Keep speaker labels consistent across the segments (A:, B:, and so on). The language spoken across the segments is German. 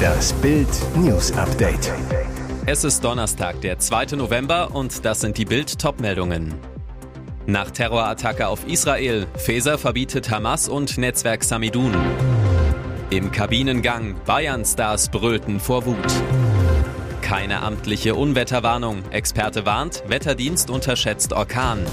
A: Das Bild News Update.
B: Es ist Donnerstag, der 2. November und das sind die Bild Topmeldungen. Nach Terrorattacke auf Israel, Feser verbietet Hamas und Netzwerk Samidun. Im Kabinengang, Bayern-Stars brüllten vor Wut. Keine amtliche Unwetterwarnung. Experte warnt, Wetterdienst unterschätzt Orkan.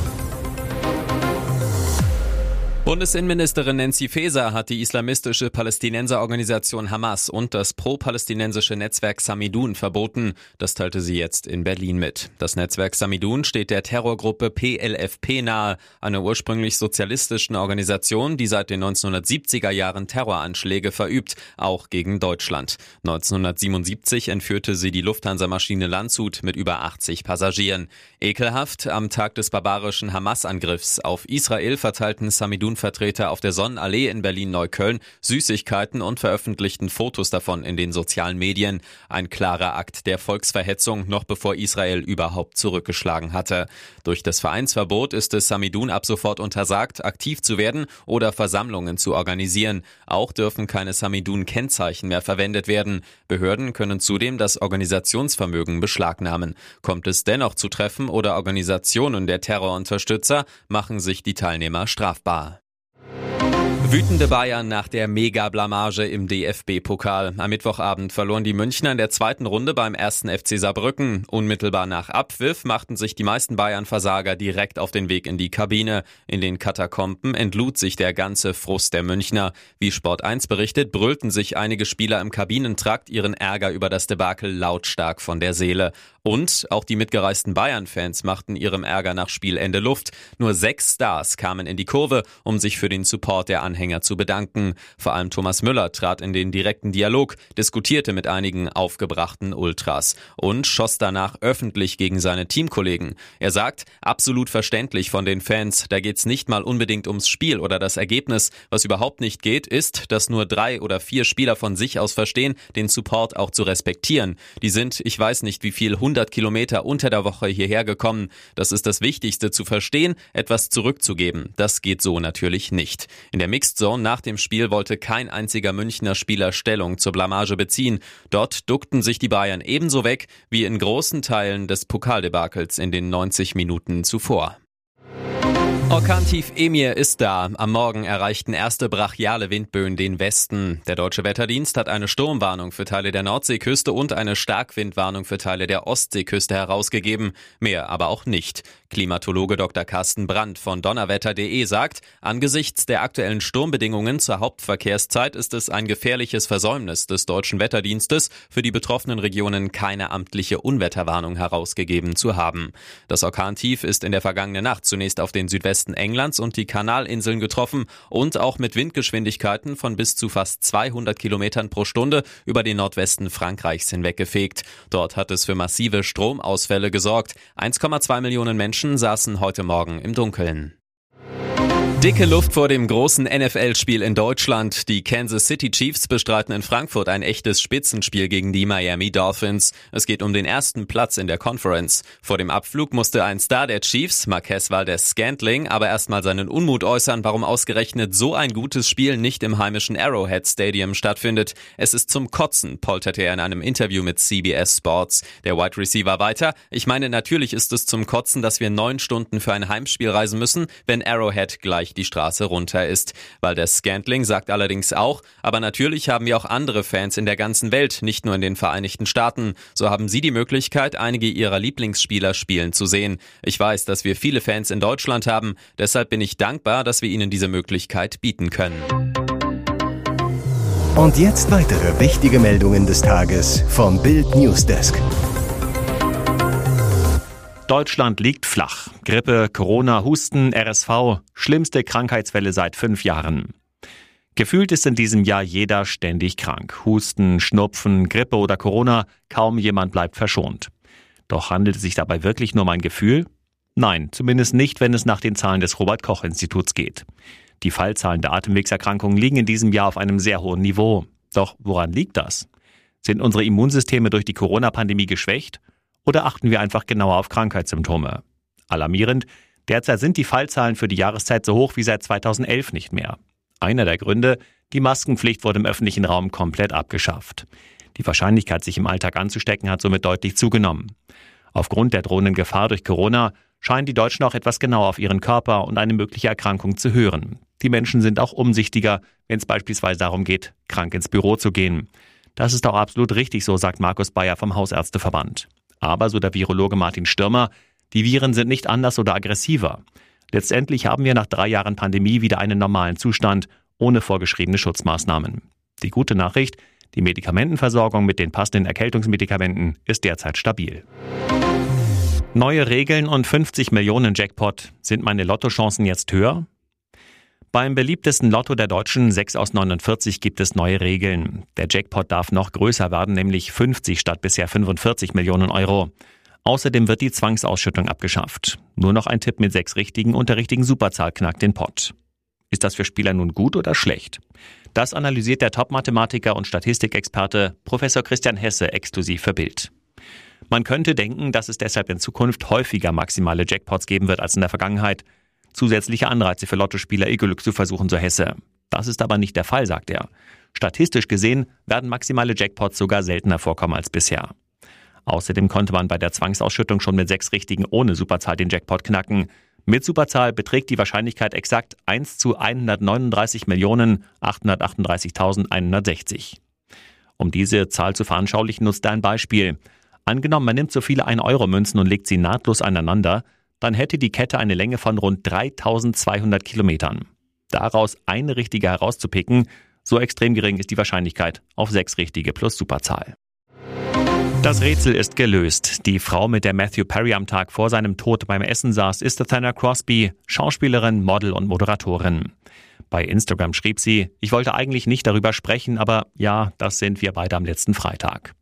B: Bundesinnenministerin Nancy Faeser hat die islamistische Palästinenserorganisation Hamas und das pro-palästinensische Netzwerk Samidun verboten. Das teilte sie jetzt in Berlin mit. Das Netzwerk Samidun steht der Terrorgruppe PLFP nahe, einer ursprünglich sozialistischen Organisation, die seit den 1970er Jahren Terroranschläge verübt, auch gegen Deutschland. 1977 entführte sie die Lufthansa-Maschine Landshut mit über 80 Passagieren. Ekelhaft, am Tag des barbarischen Hamas-Angriffs auf Israel verteilten Samidun Vertreter auf der Sonnenallee in Berlin-Neukölln Süßigkeiten und veröffentlichten Fotos davon in den sozialen Medien. Ein klarer Akt der Volksverhetzung, noch bevor Israel überhaupt zurückgeschlagen hatte. Durch das Vereinsverbot ist es Samidun ab sofort untersagt, aktiv zu werden oder Versammlungen zu organisieren. Auch dürfen keine Samidun-Kennzeichen mehr verwendet werden. Behörden können zudem das Organisationsvermögen beschlagnahmen. Kommt es dennoch zu Treffen oder Organisationen der Terrorunterstützer, machen sich die Teilnehmer strafbar. Wütende Bayern nach der Mega-Blamage im DFB-Pokal. Am Mittwochabend verloren die Münchner in der zweiten Runde beim ersten FC Saarbrücken. Unmittelbar nach Abpfiff machten sich die meisten Bayern-Versager direkt auf den Weg in die Kabine. In den Katakomben entlud sich der ganze Frust der Münchner. Wie Sport 1 berichtet, brüllten sich einige Spieler im Kabinentrakt ihren Ärger über das Debakel lautstark von der Seele. Und auch die mitgereisten Bayern-Fans machten ihrem Ärger nach Spielende Luft. Nur sechs Stars kamen in die Kurve, um sich für den Support der Anhänger zu bedanken. Vor allem Thomas Müller trat in den direkten Dialog, diskutierte mit einigen aufgebrachten Ultras und schoss danach öffentlich gegen seine Teamkollegen. Er sagt, absolut verständlich von den Fans, da geht's nicht mal unbedingt ums Spiel oder das Ergebnis. Was überhaupt nicht geht, ist, dass nur drei oder vier Spieler von sich aus verstehen, den Support auch zu respektieren. Die sind, ich weiß nicht wie viel, 100 Kilometer unter der Woche hierher gekommen. Das ist das Wichtigste zu verstehen, etwas zurückzugeben. Das geht so natürlich nicht. In der Mixed Zone nach dem Spiel wollte kein einziger Münchner Spieler Stellung zur Blamage beziehen. Dort duckten sich die Bayern ebenso weg wie in großen Teilen des Pokaldebakels in den 90 Minuten zuvor. Orkantief Emir ist da. Am Morgen erreichten erste brachiale Windböen den Westen. Der deutsche Wetterdienst hat eine Sturmwarnung für Teile der Nordseeküste und eine Starkwindwarnung für Teile der Ostseeküste herausgegeben. Mehr aber auch nicht. Klimatologe Dr. Carsten Brandt von donnerwetter.de sagt, angesichts der aktuellen Sturmbedingungen zur Hauptverkehrszeit ist es ein gefährliches Versäumnis des deutschen Wetterdienstes, für die betroffenen Regionen keine amtliche Unwetterwarnung herausgegeben zu haben. Das Orkantief ist in der vergangenen Nacht zunächst auf den Südwesten Südwesten Englands und die Kanalinseln getroffen und auch mit Windgeschwindigkeiten von bis zu fast 200 Kilometern pro Stunde über den Nordwesten Frankreichs hinweggefegt. Dort hat es für massive Stromausfälle gesorgt. 1,2 Millionen Menschen saßen heute Morgen im Dunkeln. Dicke Luft vor dem großen NFL-Spiel in Deutschland. Die Kansas City Chiefs bestreiten in Frankfurt ein echtes Spitzenspiel gegen die Miami Dolphins. Es geht um den ersten Platz in der Conference. Vor dem Abflug musste ein Star der Chiefs, Marquez Valdez Scantling, aber erstmal seinen Unmut äußern, warum ausgerechnet so ein gutes Spiel nicht im heimischen Arrowhead Stadium stattfindet. Es ist zum Kotzen, polterte er in einem Interview mit CBS Sports. Der Wide Receiver weiter. Ich meine, natürlich ist es zum Kotzen, dass wir neun Stunden für ein Heimspiel reisen müssen, wenn Arrowhead gleich gleich die Straße runter ist. Weil der Scantling sagt allerdings auch, aber natürlich haben wir auch andere Fans in der ganzen Welt, nicht nur in den Vereinigten Staaten. So haben sie die Möglichkeit, einige ihrer Lieblingsspieler spielen zu sehen. Ich weiß, dass wir viele Fans in Deutschland haben, deshalb bin ich dankbar, dass wir ihnen diese Möglichkeit bieten können.
A: Und jetzt weitere wichtige Meldungen des Tages vom Bild Newsdesk.
C: Deutschland liegt flach. Grippe, Corona, Husten, RSV, schlimmste Krankheitswelle seit fünf Jahren. Gefühlt ist in diesem Jahr jeder ständig krank. Husten, Schnupfen, Grippe oder Corona, kaum jemand bleibt verschont. Doch handelt es sich dabei wirklich nur um ein Gefühl? Nein, zumindest nicht, wenn es nach den Zahlen des Robert Koch Instituts geht. Die Fallzahlen der Atemwegserkrankungen liegen in diesem Jahr auf einem sehr hohen Niveau. Doch woran liegt das? Sind unsere Immunsysteme durch die Corona-Pandemie geschwächt? Oder achten wir einfach genauer auf Krankheitssymptome? Alarmierend, derzeit sind die Fallzahlen für die Jahreszeit so hoch wie seit 2011 nicht mehr. Einer der Gründe, Die Maskenpflicht wurde im öffentlichen Raum komplett abgeschafft. Die Wahrscheinlichkeit, sich im Alltag anzustecken, hat somit deutlich zugenommen. Aufgrund der drohenden Gefahr durch Corona scheinen die Deutschen auch etwas genauer auf ihren Körper und eine mögliche Erkrankung zu hören. Die Menschen sind auch umsichtiger, wenn es beispielsweise darum geht, krank ins Büro zu gehen. Das ist auch absolut richtig, so sagt Markus Bayer vom Hausärzteverband. Aber, so der Virologe Martin Stürmer, die Viren sind nicht anders oder aggressiver. Letztendlich haben wir nach drei Jahren Pandemie wieder einen normalen Zustand ohne vorgeschriebene Schutzmaßnahmen. Die gute Nachricht, die Medikamentenversorgung mit den passenden Erkältungsmedikamenten ist derzeit stabil. Neue Regeln und 50 Millionen Jackpot. Sind meine Lottochancen jetzt höher? Beim beliebtesten Lotto der Deutschen 6 aus 49 gibt es neue Regeln. Der Jackpot darf noch größer werden, nämlich 50 statt bisher 45 Millionen Euro. Außerdem wird die Zwangsausschüttung abgeschafft. Nur noch ein Tipp mit sechs richtigen und der richtigen Superzahl knackt den Pott. Ist das für Spieler nun gut oder schlecht? Das analysiert der Top-Mathematiker und Statistikexperte Professor Christian Hesse exklusiv für Bild. Man könnte denken, dass es deshalb in Zukunft häufiger maximale Jackpots geben wird als in der Vergangenheit. Zusätzliche Anreize für Lottospieler ihr Glück zu versuchen, so Hesse. Das ist aber nicht der Fall, sagt er. Statistisch gesehen werden maximale Jackpots sogar seltener vorkommen als bisher. Außerdem konnte man bei der Zwangsausschüttung schon mit sechs Richtigen ohne Superzahl den Jackpot knacken. Mit Superzahl beträgt die Wahrscheinlichkeit exakt 1 zu 139.838.160. Um diese Zahl zu veranschaulichen, nutzt er ein Beispiel. Angenommen, man nimmt so viele 1-Euro-Münzen und legt sie nahtlos aneinander, dann hätte die Kette eine Länge von rund 3200 Kilometern. Daraus eine richtige herauszupicken, so extrem gering ist die Wahrscheinlichkeit auf sechs richtige plus Superzahl. Das Rätsel ist gelöst. Die Frau, mit der Matthew Perry am Tag vor seinem Tod beim Essen saß, ist Athena Crosby, Schauspielerin, Model und Moderatorin. Bei Instagram schrieb sie, ich wollte eigentlich nicht darüber sprechen, aber ja, das sind wir beide am letzten Freitag.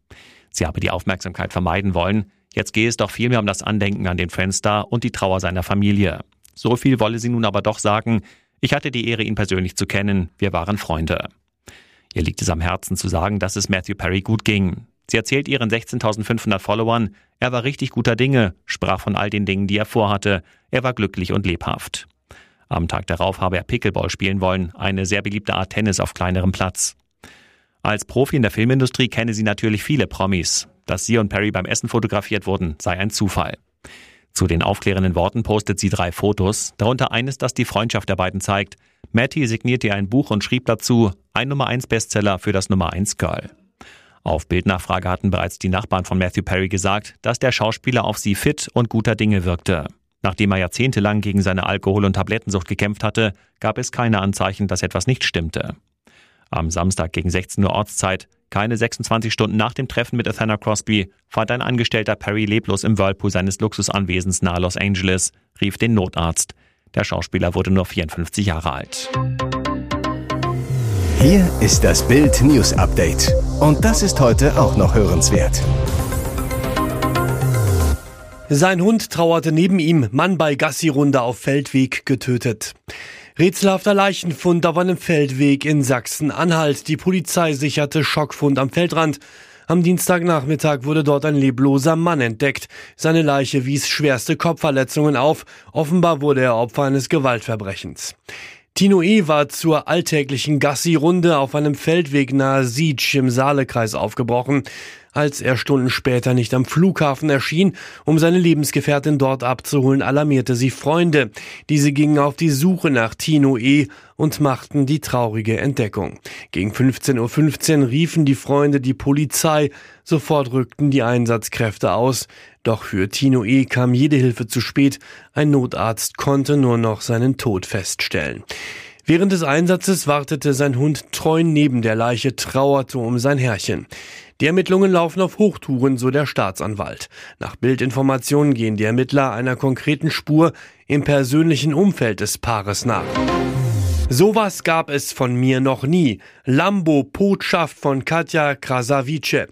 C: Sie habe die Aufmerksamkeit vermeiden wollen. Jetzt gehe es doch vielmehr um das Andenken an den Fanstar und die Trauer seiner Familie. So viel wolle sie nun aber doch sagen. Ich hatte die Ehre, ihn persönlich zu kennen. Wir waren Freunde. Ihr liegt es am Herzen zu sagen, dass es Matthew Perry gut ging. Sie erzählt ihren 16.500 Followern, er war richtig guter Dinge, sprach von all den Dingen, die er vorhatte. Er war glücklich und lebhaft. Am Tag darauf habe er Pickleball spielen wollen, eine sehr beliebte Art Tennis auf kleinerem Platz. Als Profi in der Filmindustrie kenne sie natürlich viele Promis. Dass sie und Perry beim Essen fotografiert wurden, sei ein Zufall. Zu den aufklärenden Worten postet sie drei Fotos, darunter eines, das die Freundschaft der beiden zeigt. Matty signierte ihr ein Buch und schrieb dazu, ein Nummer 1 Bestseller für das Nummer 1 Girl. Auf Bildnachfrage hatten bereits die Nachbarn von Matthew Perry gesagt, dass der Schauspieler auf sie fit und guter Dinge wirkte. Nachdem er jahrzehntelang gegen seine Alkohol- und Tablettensucht gekämpft hatte, gab es keine Anzeichen, dass etwas nicht stimmte. Am Samstag gegen 16 Uhr Ortszeit, keine 26 Stunden nach dem Treffen mit Athena Crosby, fand ein Angestellter Perry leblos im Whirlpool seines Luxusanwesens nahe Los Angeles, rief den Notarzt. Der Schauspieler wurde nur 54 Jahre alt.
A: Hier ist das Bild News Update. Und das ist heute auch noch hörenswert.
D: Sein Hund trauerte neben ihm, Mann bei Gassi-Runde auf Feldweg getötet. Rätselhafter Leichenfund auf einem Feldweg in Sachsen-Anhalt. Die Polizei sicherte Schockfund am Feldrand. Am Dienstagnachmittag wurde dort ein lebloser Mann entdeckt. Seine Leiche wies schwerste Kopfverletzungen auf. Offenbar wurde er Opfer eines Gewaltverbrechens. Tino E. war zur alltäglichen Gassi-Runde auf einem Feldweg nahe Sietsch im Saalekreis aufgebrochen. Als er Stunden später nicht am Flughafen erschien, um seine Lebensgefährtin dort abzuholen, alarmierte sie Freunde. Diese gingen auf die Suche nach Tino E. und machten die traurige Entdeckung. Gegen 15.15 Uhr riefen die Freunde die Polizei. Sofort rückten die Einsatzkräfte aus. Doch für Tino E. kam jede Hilfe zu spät. Ein Notarzt konnte nur noch seinen Tod feststellen. Während des Einsatzes wartete sein Hund treu neben der Leiche, trauerte um sein Herrchen. Die Ermittlungen laufen auf Hochtouren, so der Staatsanwalt. Nach Bildinformationen gehen die Ermittler einer konkreten Spur im persönlichen Umfeld des Paares nach. Sowas gab es von mir noch nie. Lambo Botschaft von Katja Krasavice.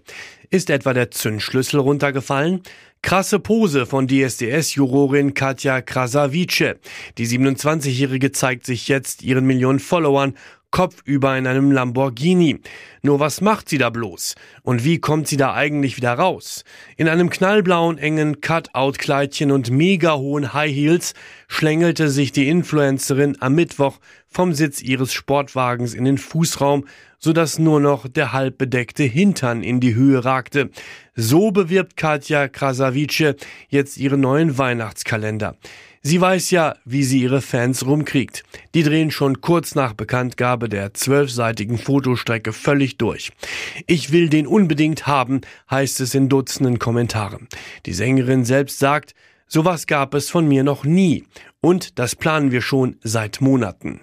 D: Ist etwa der Zündschlüssel runtergefallen? Krasse Pose von DSDS-Jurorin Katja Krasavice. Die 27-Jährige zeigt sich jetzt ihren Millionen Followern kopfüber in einem Lamborghini. Nur was macht sie da bloß? Und wie kommt sie da eigentlich wieder raus? In einem knallblauen, engen Cut-Out-Kleidchen und mega hohen High Heels schlängelte sich die Influencerin am Mittwoch vom Sitz ihres Sportwagens in den Fußraum, sodass nur noch der halb bedeckte Hintern in die Höhe ragte. So bewirbt Katja Krasavice jetzt ihren neuen Weihnachtskalender. Sie weiß ja, wie sie ihre Fans rumkriegt. Die drehen schon kurz nach Bekanntgabe der zwölfseitigen Fotostrecke völlig durch. Ich will den unbedingt haben, heißt es in Dutzenden Kommentaren. Die Sängerin selbst sagt, sowas gab es von mir noch nie. Und das planen wir schon seit Monaten.